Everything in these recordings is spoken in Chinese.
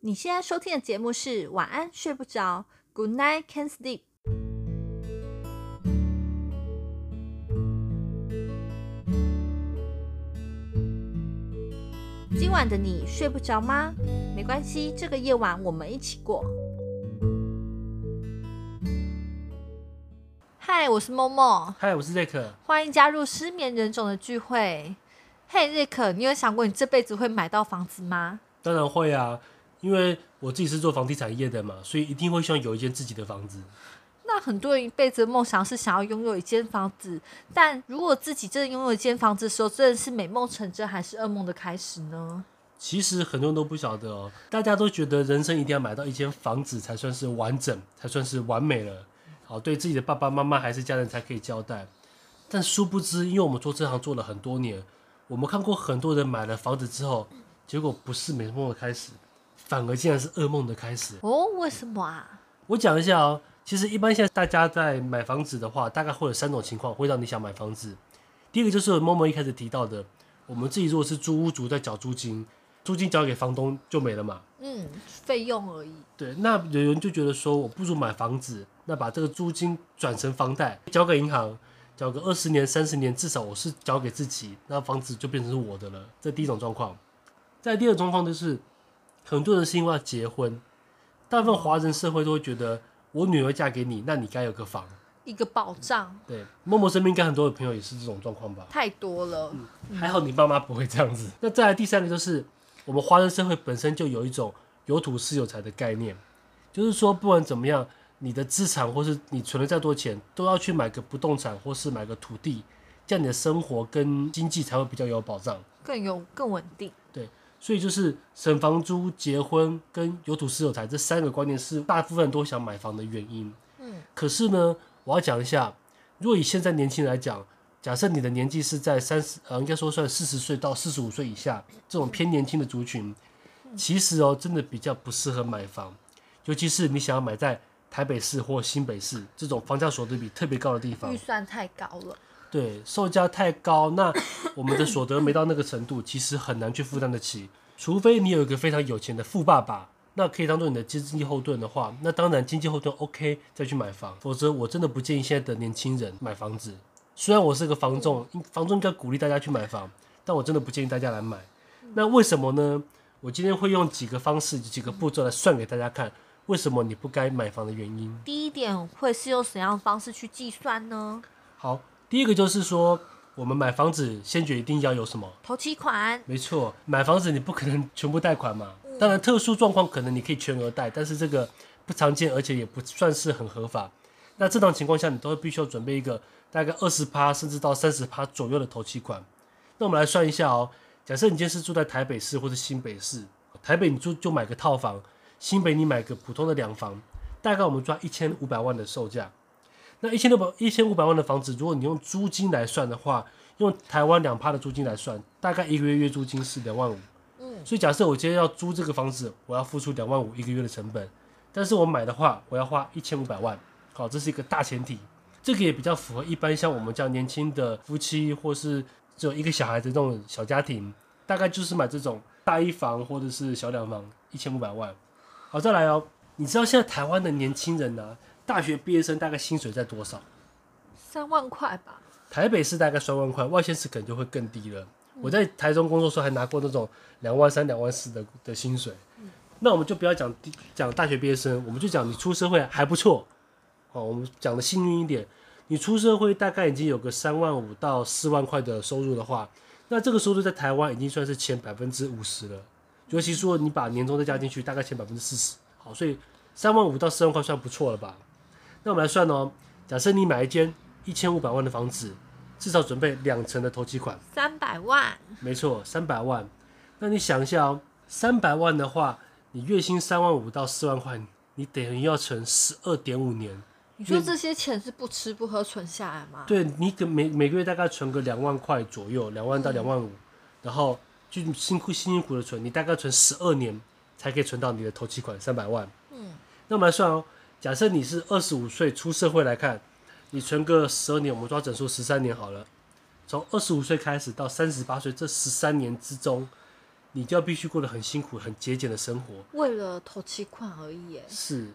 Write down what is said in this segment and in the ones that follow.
你现在收听的节目是晚安睡不着，Good night can't sleep。今晚的你睡不着吗？没关系，这个夜晚我们一起过。嗨，我是默默。嗨，我是瑞克。欢迎加入失眠人种的聚会。嘿，瑞克，你有想过你这辈子会买到房子吗？当然会啊。因为我自己是做房地产业的嘛，所以一定会希望有一间自己的房子。那很多人一辈子的梦想是想要拥有一间房子，但如果自己真的拥有一间房子的时候，真的是美梦成真，还是噩梦的开始呢？其实很多人都不晓得哦，大家都觉得人生一定要买到一间房子才算是完整，才算是完美了，好，对自己的爸爸妈妈还是家人才可以交代。但殊不知，因为我们做这行做了很多年，我们看过很多人买了房子之后，结果不是美梦的开始。反而竟然是噩梦的开始哦？为什么啊？我讲一下哦。其实一般现在大家在买房子的话，大概会有三种情况会让你想买房子。第一个就是默默一开始提到的，我们自己如果是租屋族在缴租金，租金交给房东就没了嘛。嗯，费用而已。对，那有人就觉得说，我不如买房子，那把这个租金转成房贷，交给银行，交个二十年、三十年，至少我是交给自己，那房子就变成是我的了。这第一种状况。再第二种状况就是。很多人是因为要结婚，大部分华人社会都会觉得，我女儿嫁给你，那你该有个房，一个保障。对，默默身边应该很多的朋友也是这种状况吧？太多了，嗯，还好你爸妈不会这样子。嗯、那再来第三个就是，我们华人社会本身就有一种有土是有财的概念，就是说不管怎么样，你的资产或是你存了再多钱，都要去买个不动产或是买个土地，这样你的生活跟经济才会比较有保障，更有更稳定。对。所以就是省房租、结婚跟有土斯有财这三个观念是大部分人都想买房的原因。嗯，可是呢，我要讲一下，如果以现在年轻人来讲，假设你的年纪是在三十，呃，应该说算四十岁到四十五岁以下这种偏年轻的族群，其实哦，真的比较不适合买房，尤其是你想要买在台北市或新北市这种房价所对比特别高的地方，预算太高了。对，售价太高，那我们的所得没到那个程度，其实很难去负担得起。除非你有一个非常有钱的富爸爸，那可以当做你的经济后盾的话，那当然经济后盾 OK 再去买房。否则我真的不建议现在的年轻人买房子。虽然我是个房仲，房仲应该鼓励大家去买房，但我真的不建议大家来买。那为什么呢？我今天会用几个方式、几个步骤来算给大家看，为什么你不该买房的原因。第一点会是用怎样的方式去计算呢？好。第一个就是说，我们买房子先决一定要有什么？头期款。没错，买房子你不可能全部贷款嘛。当然，特殊状况可能你可以全额贷，但是这个不常见，而且也不算是很合法。那这种情况下，你都会必须要准备一个大概二十趴甚至到三十趴左右的头期款。那我们来算一下哦。假设你今天是住在台北市或者新北市，台北你住就买个套房，新北你买个普通的两房，大概我们抓一千五百万的售价。那一千六百一千五百万的房子，如果你用租金来算的话，用台湾两趴的租金来算，大概一个月月租金是两万五。嗯，所以假设我今天要租这个房子，我要付出两万五一个月的成本，但是我买的话，我要花一千五百万。好，这是一个大前提，这个也比较符合一般像我们这样年轻的夫妻，或是只有一个小孩的这种小家庭，大概就是买这种大一房或者是小两房，一千五百万。好，再来哦，你知道现在台湾的年轻人呢、啊？大学毕业生大概薪水在多少？三万块吧。台北市大概三万块，外县市可能就会更低了。嗯、我在台中工作时候还拿过那种两万三、两万四的的薪水。嗯、那我们就不要讲讲大学毕业生，我们就讲你出社会还不错。好，我们讲的幸运一点，你出社会大概已经有个三万五到四万块的收入的话，那这个收入在台湾已经算是前百分之五十了。尤其说你把年终再加进去，大概前百分之四十。好，所以三万五到四万块算不错了吧？那我们来算哦，假设你买一间一千五百万的房子，至少准备两成的投期款，三百万。没错，三百万。那你想一下哦，三百万的话，你月薪三万五到四万块，你等于要存十二点五年。你说这些钱是不吃不喝存下来吗？对，你可每每个月大概存个两万块左右，两万到两万五，然后就辛苦辛辛苦的存，你大概存十二年才可以存到你的投期款三百万。嗯，那我们来算哦。假设你是二十五岁出社会来看，你存个十二年，我们抓整数十三年好了。从二十五岁开始到三十八岁这十三年之中，你就要必须过得很辛苦、很节俭的生活，为了投期款而已耶。是，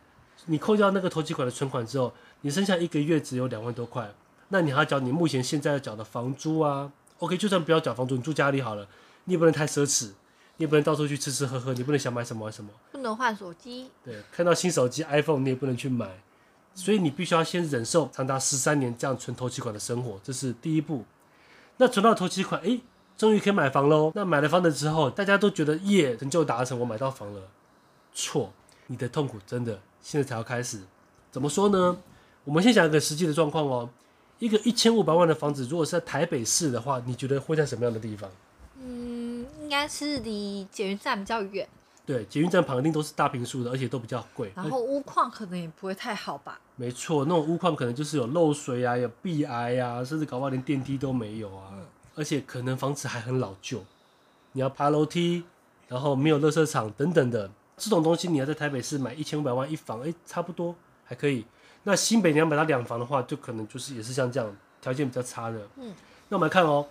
你扣掉那个投期款的存款之后，你剩下一个月只有两万多块，那你还要缴你目前现在要缴的房租啊？OK，就算不要缴房租，你住家里好了，你也不能太奢侈，你也不能到处去吃吃喝喝，你不能想买什么买什么，不能换手机。对，看到新手机 iPhone 你也不能去买，所以你必须要先忍受长达十三年这样存头期款的生活，这是第一步。那存到头期款，诶。终于可以买房喽！那买了房子之后，大家都觉得耶，成就达成，我买到房了。错，你的痛苦真的现在才要开始。怎么说呢？我们先讲一个实际的状况哦。一个一千五百万的房子，如果是在台北市的话，你觉得会在什么样的地方？嗯，应该是离捷运站比较远。对，捷运站旁边都是大平数的，而且都比较贵。然后屋况可能也不会太好吧？没错，那种屋况可能就是有漏水啊，有壁癌啊，甚至搞不好连电梯都没有啊。嗯而且可能房子还很老旧，你要爬楼梯，然后没有垃圾场等等的这种东西，你要在台北市买一千五百万一房，哎，差不多还可以。那新北你要买到两房的话，就可能就是也是像这样条件比较差的。嗯，那我们来看哦，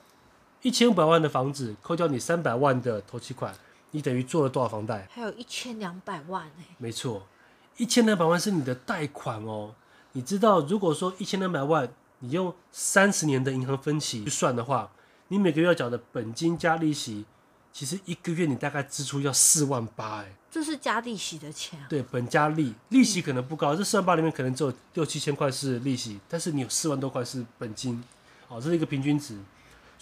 一千五百万的房子，扣掉你三百万的头期款，你等于做了多少房贷？还有一千两百万哎。没错，一千两百万是你的贷款哦。你知道，如果说一千两百万，你用三十年的银行分期去算的话，你每个月要缴的本金加利息，其实一个月你大概支出要四万八，哎，这是加利息的钱啊？对，本加利，利息可能不高，这四万八里面可能只有六七千块是利息，但是你有四万多块是本金，哦，这是一个平均值。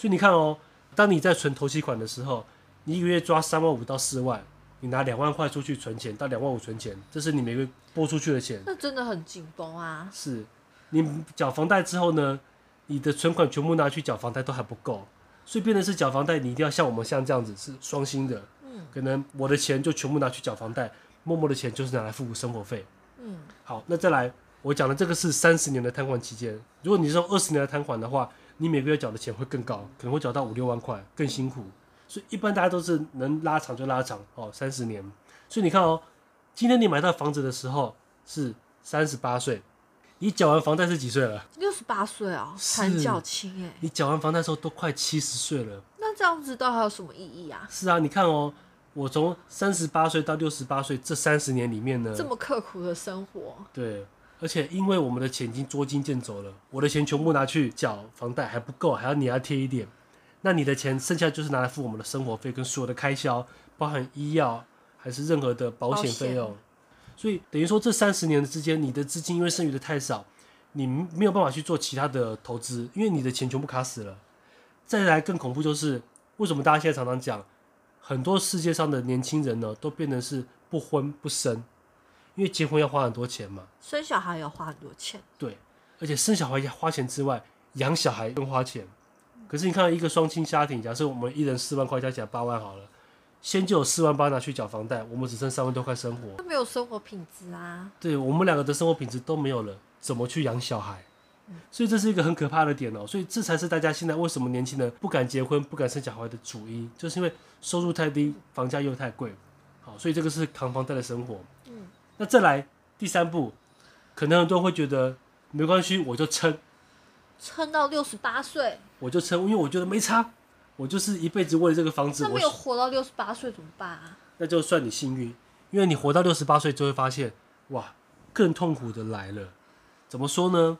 所以你看哦，当你在存头期款的时候，你一个月抓三万五到四万，你拿两万块出去存钱，到两万五存钱，这是你每个月拨出去的钱，那真的很紧绷啊。是，你缴房贷之后呢，你的存款全部拿去缴房贷都还不够。所以变成是缴房贷，你一定要像我们像这样子是双薪的，嗯，可能我的钱就全部拿去缴房贷，默默的钱就是拿来付生活费，嗯，好，那再来，我讲的这个是三十年的摊款期间，如果你是用二十年的摊款的话，你每个月缴的钱会更高，可能会缴到五六万块，更辛苦，所以一般大家都是能拉长就拉长哦，三十年，所以你看哦，今天你买到房子的时候是三十八岁。你缴完房贷是几岁了？六十八岁啊，很缴轻哎。你缴完房贷的时候都快七十岁了。那这样子到底还有什么意义啊？是啊，你看哦，我从三十八岁到六十八岁这三十年里面呢，这么刻苦的生活。对，而且因为我们的钱已经捉襟见肘了，我的钱全部拿去缴房贷还不够，还要你要贴一点。那你的钱剩下就是拿来付我们的生活费跟所有的开销，包含医药还是任何的保险费用。所以等于说，这三十年的之间，你的资金因为剩余的太少，你没有办法去做其他的投资，因为你的钱全部卡死了。再来更恐怖就是，为什么大家现在常常讲，很多世界上的年轻人呢，都变成是不婚不生，因为结婚要花很多钱嘛，生小孩要花很多钱。对，而且生小孩要花钱之外，养小孩更花钱。可是你看，一个双亲家庭，假设我们一人四万块，加起来八万好了。先就有四万八拿去缴房贷，我们只剩三万多块生活，没有生活品质啊。对，我们两个的生活品质都没有了，怎么去养小孩？嗯。所以这是一个很可怕的点哦。所以这才是大家现在为什么年轻人不敢结婚、不敢生小孩的主因，就是因为收入太低，房价又太贵。好，所以这个是扛房贷的生活。嗯。那再来第三步，可能很多人会觉得没关系，我就撑，撑到六十八岁，我就撑，因为我觉得没差。我就是一辈子为了这个房子，那没有活到六十八岁怎么办啊？那就算你幸运，因为你活到六十八岁就会发现，哇，更痛苦的来了。怎么说呢？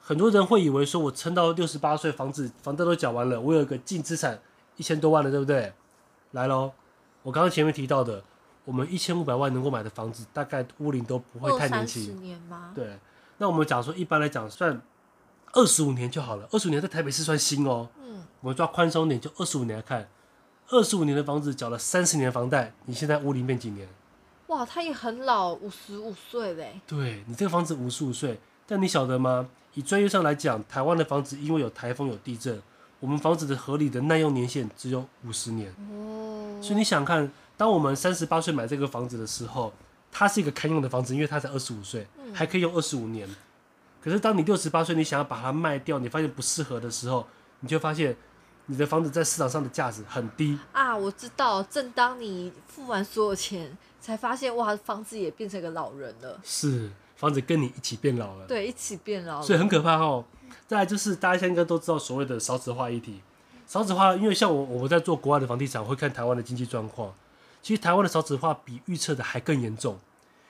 很多人会以为说，我撑到六十八岁，房子房贷都缴完了，我有一个净资产一千多万了，对不对？来喽，我刚刚前面提到的，我们一千五百万能够买的房子，大概屋龄都不会太年轻。十年吗？对。那我们假如说一般来讲，算二十五年就好了。二十五年在台北市算新哦。嗯我们抓宽松点，就二十五年来看，二十五年的房子缴了三十年的房贷，你现在屋龄变几年？哇，他也很老，五十五岁嘞。对，你这个房子五十五岁，但你晓得吗？以专业上来讲，台湾的房子因为有台风有地震，我们房子的合理的耐用年限只有五十年。哦。所以你想看，当我们三十八岁买这个房子的时候，它是一个堪用的房子，因为它才二十五岁，还可以用二十五年。可是当你六十八岁，你想要把它卖掉，你发现不适合的时候，你就发现。你的房子在市场上的价值很低啊！我知道，正当你付完所有钱，才发现哇，房子也变成一个老人了。是，房子跟你一起变老了。对，一起变老了。所以很可怕哦。再来就是大家现在应该都知道所谓的少子化议题，少子化，因为像我我们在做国外的房地产，会看台湾的经济状况。其实台湾的少子化比预测的还更严重。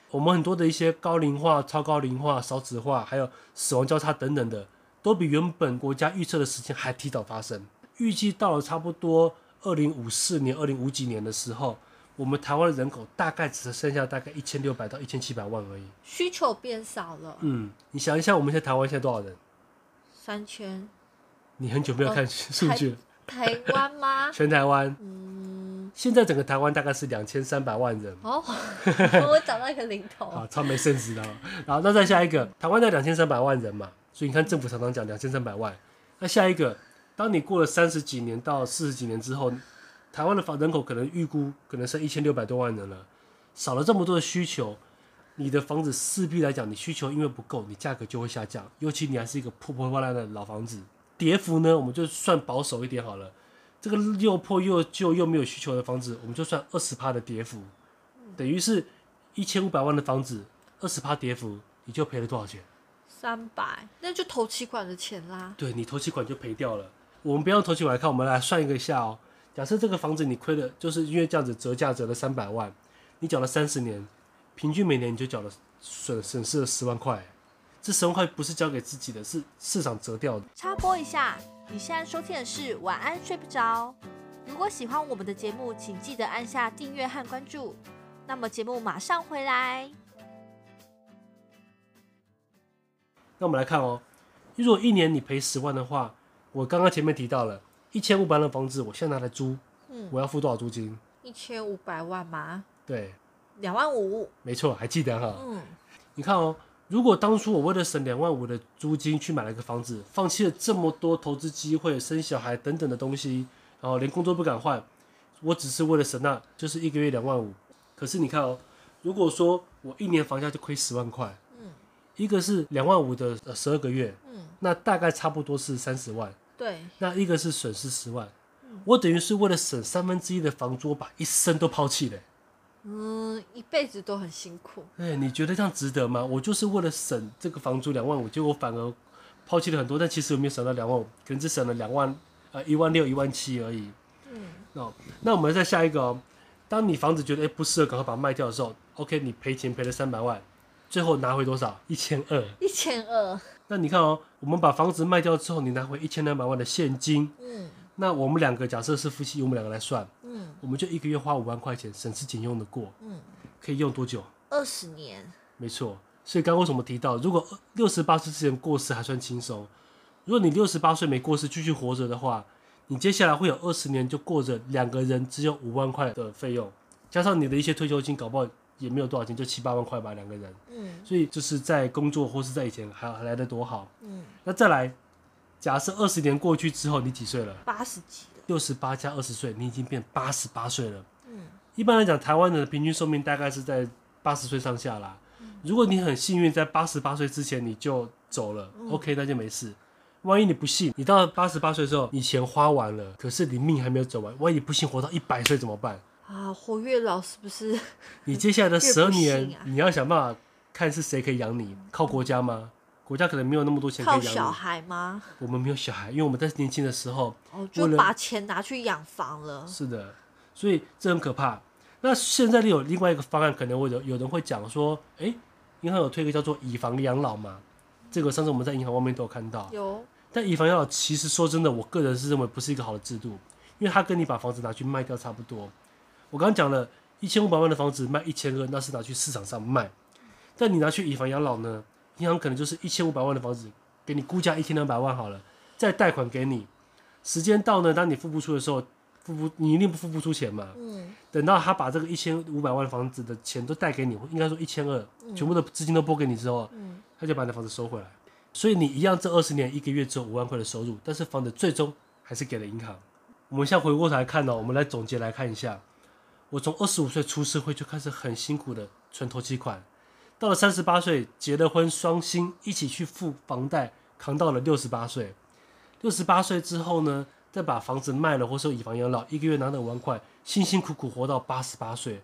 我们很多的一些高龄化、超高龄化、少子化，还有死亡交叉等等的，都比原本国家预测的时间还提早发生。预计到了差不多二零五四年、二零五几年的时候，我们台湾的人口大概只剩下大概一千六百到一千七百万而已。需求变少了。嗯，你想一下，我们现在台湾现在多少人？三千。你很久没有看数据了。台湾吗？全台湾。嗯。现在整个台湾大概是两千三百万人哦，我找到一个零头啊，超没 sense 的。然后那再下一个，台湾在两千三百万人嘛，所以你看政府常常讲两千三百万。那下一个，当你过了三十几年到四十几年之后，台湾的房人口可能预估可能剩一千六百多万人了，少了这么多的需求，你的房子势必来讲，你需求因为不够，你价格就会下降。尤其你还是一个破破烂烂的老房子，跌幅呢，我们就算保守一点好了。这个又破又旧又没有需求的房子，我们就算二十趴的跌幅，等于是一千五百万的房子，二十趴跌幅，你就赔了多少钱？三百，那就投期款的钱啦。对，你投期款就赔掉了。我们不要用头期款来看，我们来算一个下哦。假设这个房子你亏了，就是因为这样子折价折了三百万，你缴了三十年，平均每年你就缴了损损失了十万块。这十万块不是交给自己的，是市场折掉的。插播一下。你现在收听的是晚安睡不着。如果喜欢我们的节目，请记得按下订阅和关注。那么节目马上回来。那我们来看哦，如果一年你赔十万的话，我刚刚前面提到了一千五百万的房子，我现在拿来租，嗯，我要付多少租金？一千五百万吗？对，两万五。没错，还记得哈？嗯，你看哦。如果当初我为了省两万五的租金去买了一个房子，放弃了这么多投资机会、生小孩等等的东西，然后连工作不敢换，我只是为了省那，就是一个月两万五。可是你看哦，如果说我一年房价就亏十万块，嗯，一个是两万五的十二个月，嗯，那大概差不多是三十万，对，那一个是损失十万，我等于是为了省三分之一的房租，我把一生都抛弃了。嗯，一辈子都很辛苦。哎，你觉得这样值得吗？我就是为了省这个房租两万五，结果反而抛弃了很多，但其实我没有省到两万五，可能只省了两万，呃，一万六、一万七而已。嗯，哦，那我们再下一个哦。当你房子觉得哎不适合，赶快把它卖掉的时候，OK，你赔钱赔了三百万，最后拿回多少？一千二。一千二。那你看哦，我们把房子卖掉之后，你拿回一千两百万的现金。嗯。那我们两个假设是夫妻，我们两个来算，嗯，我们就一个月花五万块钱，省吃俭用的过，嗯，可以用多久？二十年。没错，所以刚刚为什么提到，如果六十八岁之前过世还算轻松，如果你六十八岁没过世继续活着的话，你接下来会有二十年就过着两个人只有五万块的费用，加上你的一些退休金，搞不好也没有多少钱，就七八万块吧，两个人，嗯，所以就是在工作或是在以前还还来得多好，嗯，那再来。假设二十年过去之后，你几岁了？八十几了。六十八加二十岁，你已经变八十八岁了。嗯，一般来讲，台湾的平均寿命大概是在八十岁上下啦。嗯，如果你很幸运，在八十八岁之前你就走了，嗯，OK，那就没事。万一你不幸，你到了八十八岁之后，你钱花完了，可是你命还没有走完，万一你不幸活到一百岁怎么办？啊，活越老是不是？你接下来的十二 年，啊，你要想办法看是谁可以养你，靠国家吗？国家可能没有那么多钱可以养小孩吗？我们没有小孩，因为我们在年轻的时候，哦，就把钱拿去养房了。是的，所以这很可怕。那现在有另外一个方案，可能会有有人会讲说，哎、欸，银行有推一个叫做以房养老嘛？这个上次我们在银行外面都有看到。有。但以房养老其实说真的，我个人是认为不是一个好的制度，因为它跟你把房子拿去卖掉差不多。我刚刚讲了一千五百万的房子卖一千个，那是拿去市场上卖。但你拿去以房养老呢？银行可能就是一千五百万的房子，给你估价一千两百万好了，再贷款给你，时间到呢，当你付不出的时候，付不你一定不付不出钱嘛。嗯。等到他把这个一千五百万的房子的钱都贷给你，应该说一千二，全部的资金都拨给你之后，嗯，他就把你的房子收回来。所以你一样，这二十年一个月只有五万块的收入，但是房子最终还是给了银行。我们现在回过头来看呢，我们来总结来看一下，我从二十五岁出社会就开始很辛苦的存投期款。到了三十八岁，结了婚，双薪一起去付房贷，扛到了六十八岁。六十八岁之后呢，再把房子卖了，或是以房养老，一个月拿了五万块，辛辛苦苦活到八十八岁。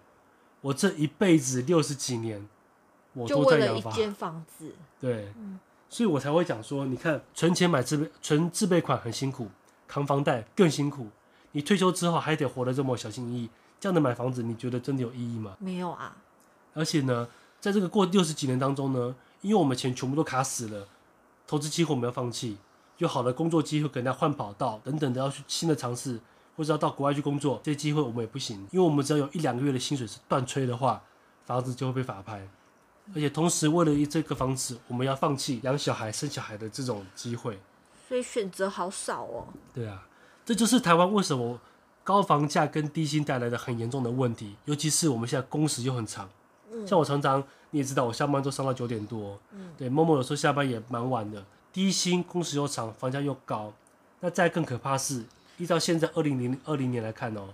我这一辈子六十几年，我都在养房。就为了一间房子。对，所以我才会讲说，你看，存钱买自备，存自备款很辛苦，扛房贷更辛苦，你退休之后还得活得这么小心翼翼，这样的买房子，你觉得真的有意义吗？没有啊。而且呢，在这个过六十几年当中呢，因为我们钱全部都卡死了，投资机会我们要放弃，有好的工作机会给人家换跑道等等的，要去新的尝试，或者要到国外去工作，这些机会我们也不行，因为我们只要有一两个月的薪水是断炊的话，房子就会被法拍。而且同时，为了这个房子，我们要放弃养小孩、生小孩的这种机会，所以选择好少哦。对啊，这就是台湾为什么高房价跟低薪带来的很严重的问题。尤其是我们现在工时又很长，嗯、像我常常你也知道，我下班都上到九点多，嗯，对，默默有时候下班也蛮晚的。低薪、工时又长、房价又高，那再更可怕是，依照现在二零零二零年来看哦，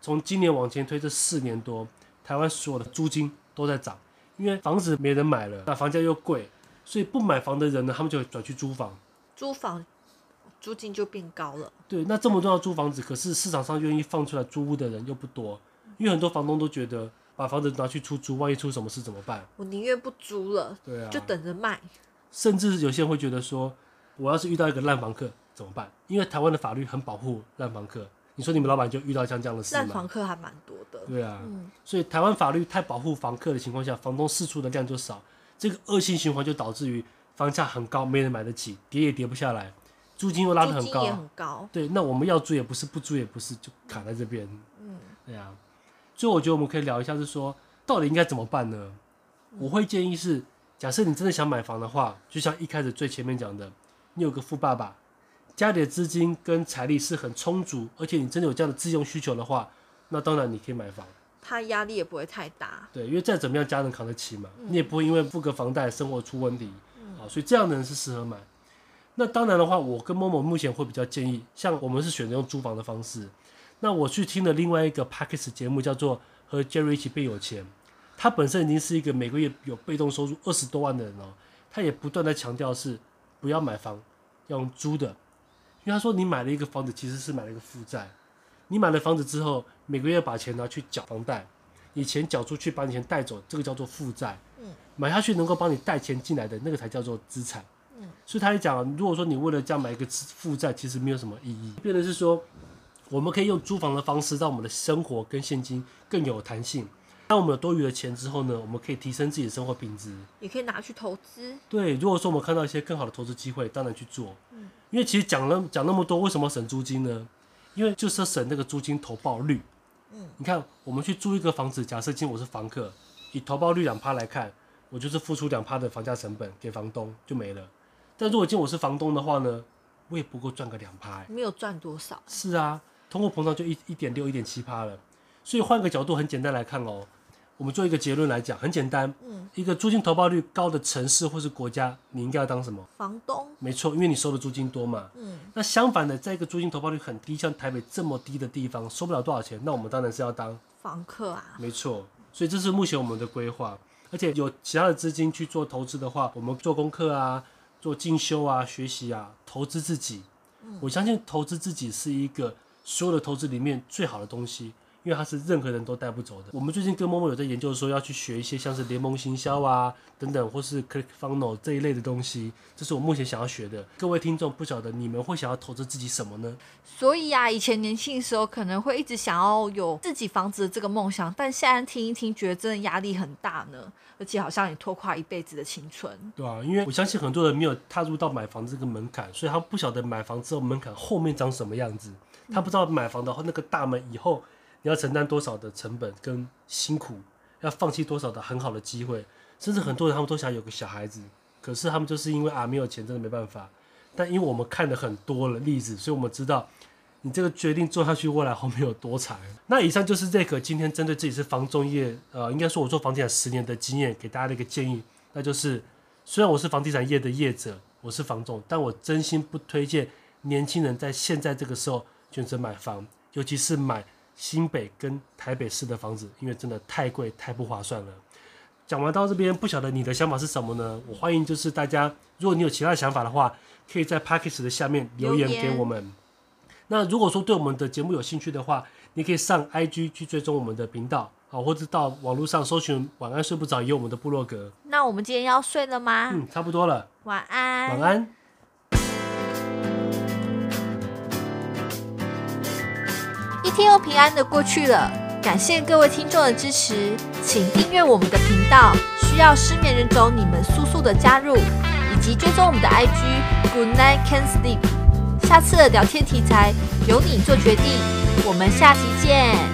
从今年往前推这四年多，台湾所有的租金都在涨。因为房子没人买了，那房价又贵，所以不买房的人呢，他们就转去租房，租房租金就变高了。对，那这么多要租房子，可是市场上愿意放出来租屋的人又不多，因为很多房东都觉得把房子拿去出租，万一出什么事怎么办？我宁愿不租了，对啊，就等着卖。甚至有些人会觉得说，我要是遇到一个烂房客怎么办？因为台湾的法律很保护烂房客。你说你们老板就遇到像这样的事吗？烂房客还蛮多的。对啊，嗯、所以台湾法律太保护房客的情况下，房东释出的量就少，这个恶性循环就导致于房价很高，没人买得起，跌也跌不下来，租金又拉得很高，很高。对，那我们要租也不是，不租也不是，就卡在这边。嗯，对啊。所以我觉得我们可以聊一下，是说到底应该怎么办呢？嗯、我会建议是，假设你真的想买房的话，就像一开始最前面讲的，你有个富爸爸。家里的资金跟财力是很充足，而且你真的有这样的自用需求的话，那当然你可以买房，他压力也不会太大。对，因为再怎么样家人扛得起嘛，嗯、你也不会因为付个房贷生活出问题，啊、嗯，所以这样的人是适合买。那当然的话，我跟某某目前会比较建议，像我们是选择用租房的方式。那我去听了另外一个 Podcast 节目，叫做《和 Jerry 一起变有钱》，他本身已经是一个每个月有被动收入二十多万的人哦，他也不断的强调是不要买房，要用租的。因为他说，你买了一个房子，其实是买了一个负债。你买了房子之后，每个月把钱拿去缴房贷，你钱缴出去，把你钱带走，这个叫做负债。嗯，买下去能够帮你带钱进来的那个才叫做资产。嗯，所以他也讲，如果说你为了这样买一个负债，其实没有什么意义。变的是说，我们可以用租房的方式，让我们的生活跟现金更有弹性。当我们有多余的钱之后呢，我们可以提升自己的生活品质，也可以拿去投资。对，如果说我们看到一些更好的投资机会，当然去做。嗯，因为其实讲了讲那么多，为什么要省租金呢？因为就是要省那个租金投报率。嗯，你看我们去租一个房子，假设今天我是房客，以投报率两趴来看，我就是付出两趴的房价成本给房东就没了。但如果今天我是房东的话呢，我也不够赚个两趴，没有赚多少。是啊，通货膨胀就一一点六、一点七趴了。所以换个角度，很简单来看哦，我们做一个结论来讲，很简单，嗯，一个租金投报率高的城市或是国家，你应该要当什么？房东。没错，因为你收的租金多嘛。嗯。那相反的，在一个租金投报率很低，像台北这么低的地方，收不了多少钱，那我们当然是要当房客啊。没错，所以这是目前我们的规划，而且有其他的资金去做投资的话，我们做功课啊，做进修啊，学习啊，投资自己。嗯。我相信投资自己是一个所有的投资里面最好的东西。因为它是任何人都带不走的。我们最近跟默默有在研究说要去学一些像是联盟行销啊等等，或是 ClickFunnels 这一类的东西，这是我目前想要学的。各位听众，不晓得你们会想要投资自己什么呢？所以啊，以前年轻的时候可能会一直想要有自己房子的这个梦想，但现在听一听，觉得真的压力很大呢，而且好像也拖垮一辈子的青春。对啊，因为我相信很多人没有踏入到买房这个门槛，所以他不晓得买房之后门槛后面长什么样子，他不知道买房的话那个大门以后。你要承担多少的成本跟辛苦，要放弃多少的很好的机会，甚至很多人他们都想有个小孩子，可是他们就是因为啊没有钱，真的没办法。但因为我们看了很多的例子，所以我们知道你这个决定做下去，未来后面有多惨。那以上就是这个今天针对自己是房中业，呃，应该说我做房地产十年的经验，给大家的一个建议，那就是虽然我是房地产业的业者，我是房总，但我真心不推荐年轻人在现在这个时候选择买房，尤其是买。新北跟台北市的房子，因为真的太贵，太不划算了。讲完到这边，不晓得你的想法是什么呢？我欢迎就是大家，如果你有其他的想法的话，可以在 p a c k a g e 的下面留言给我们。那如果说对我们的节目有兴趣的话，你可以上 IG 去追踪我们的频道，好，或者到网络上搜寻“晚安睡不着”也有我们的部落格。那我们今天要睡了吗？嗯，差不多了。晚安。晚安。天又平安的过去了，感谢各位听众的支持，请订阅我们的频道。需要失眠人种你们速速的加入，以及追踪我们的 IG Good Night Can Sleep。下次的聊天题材由你做决定，我们下期见。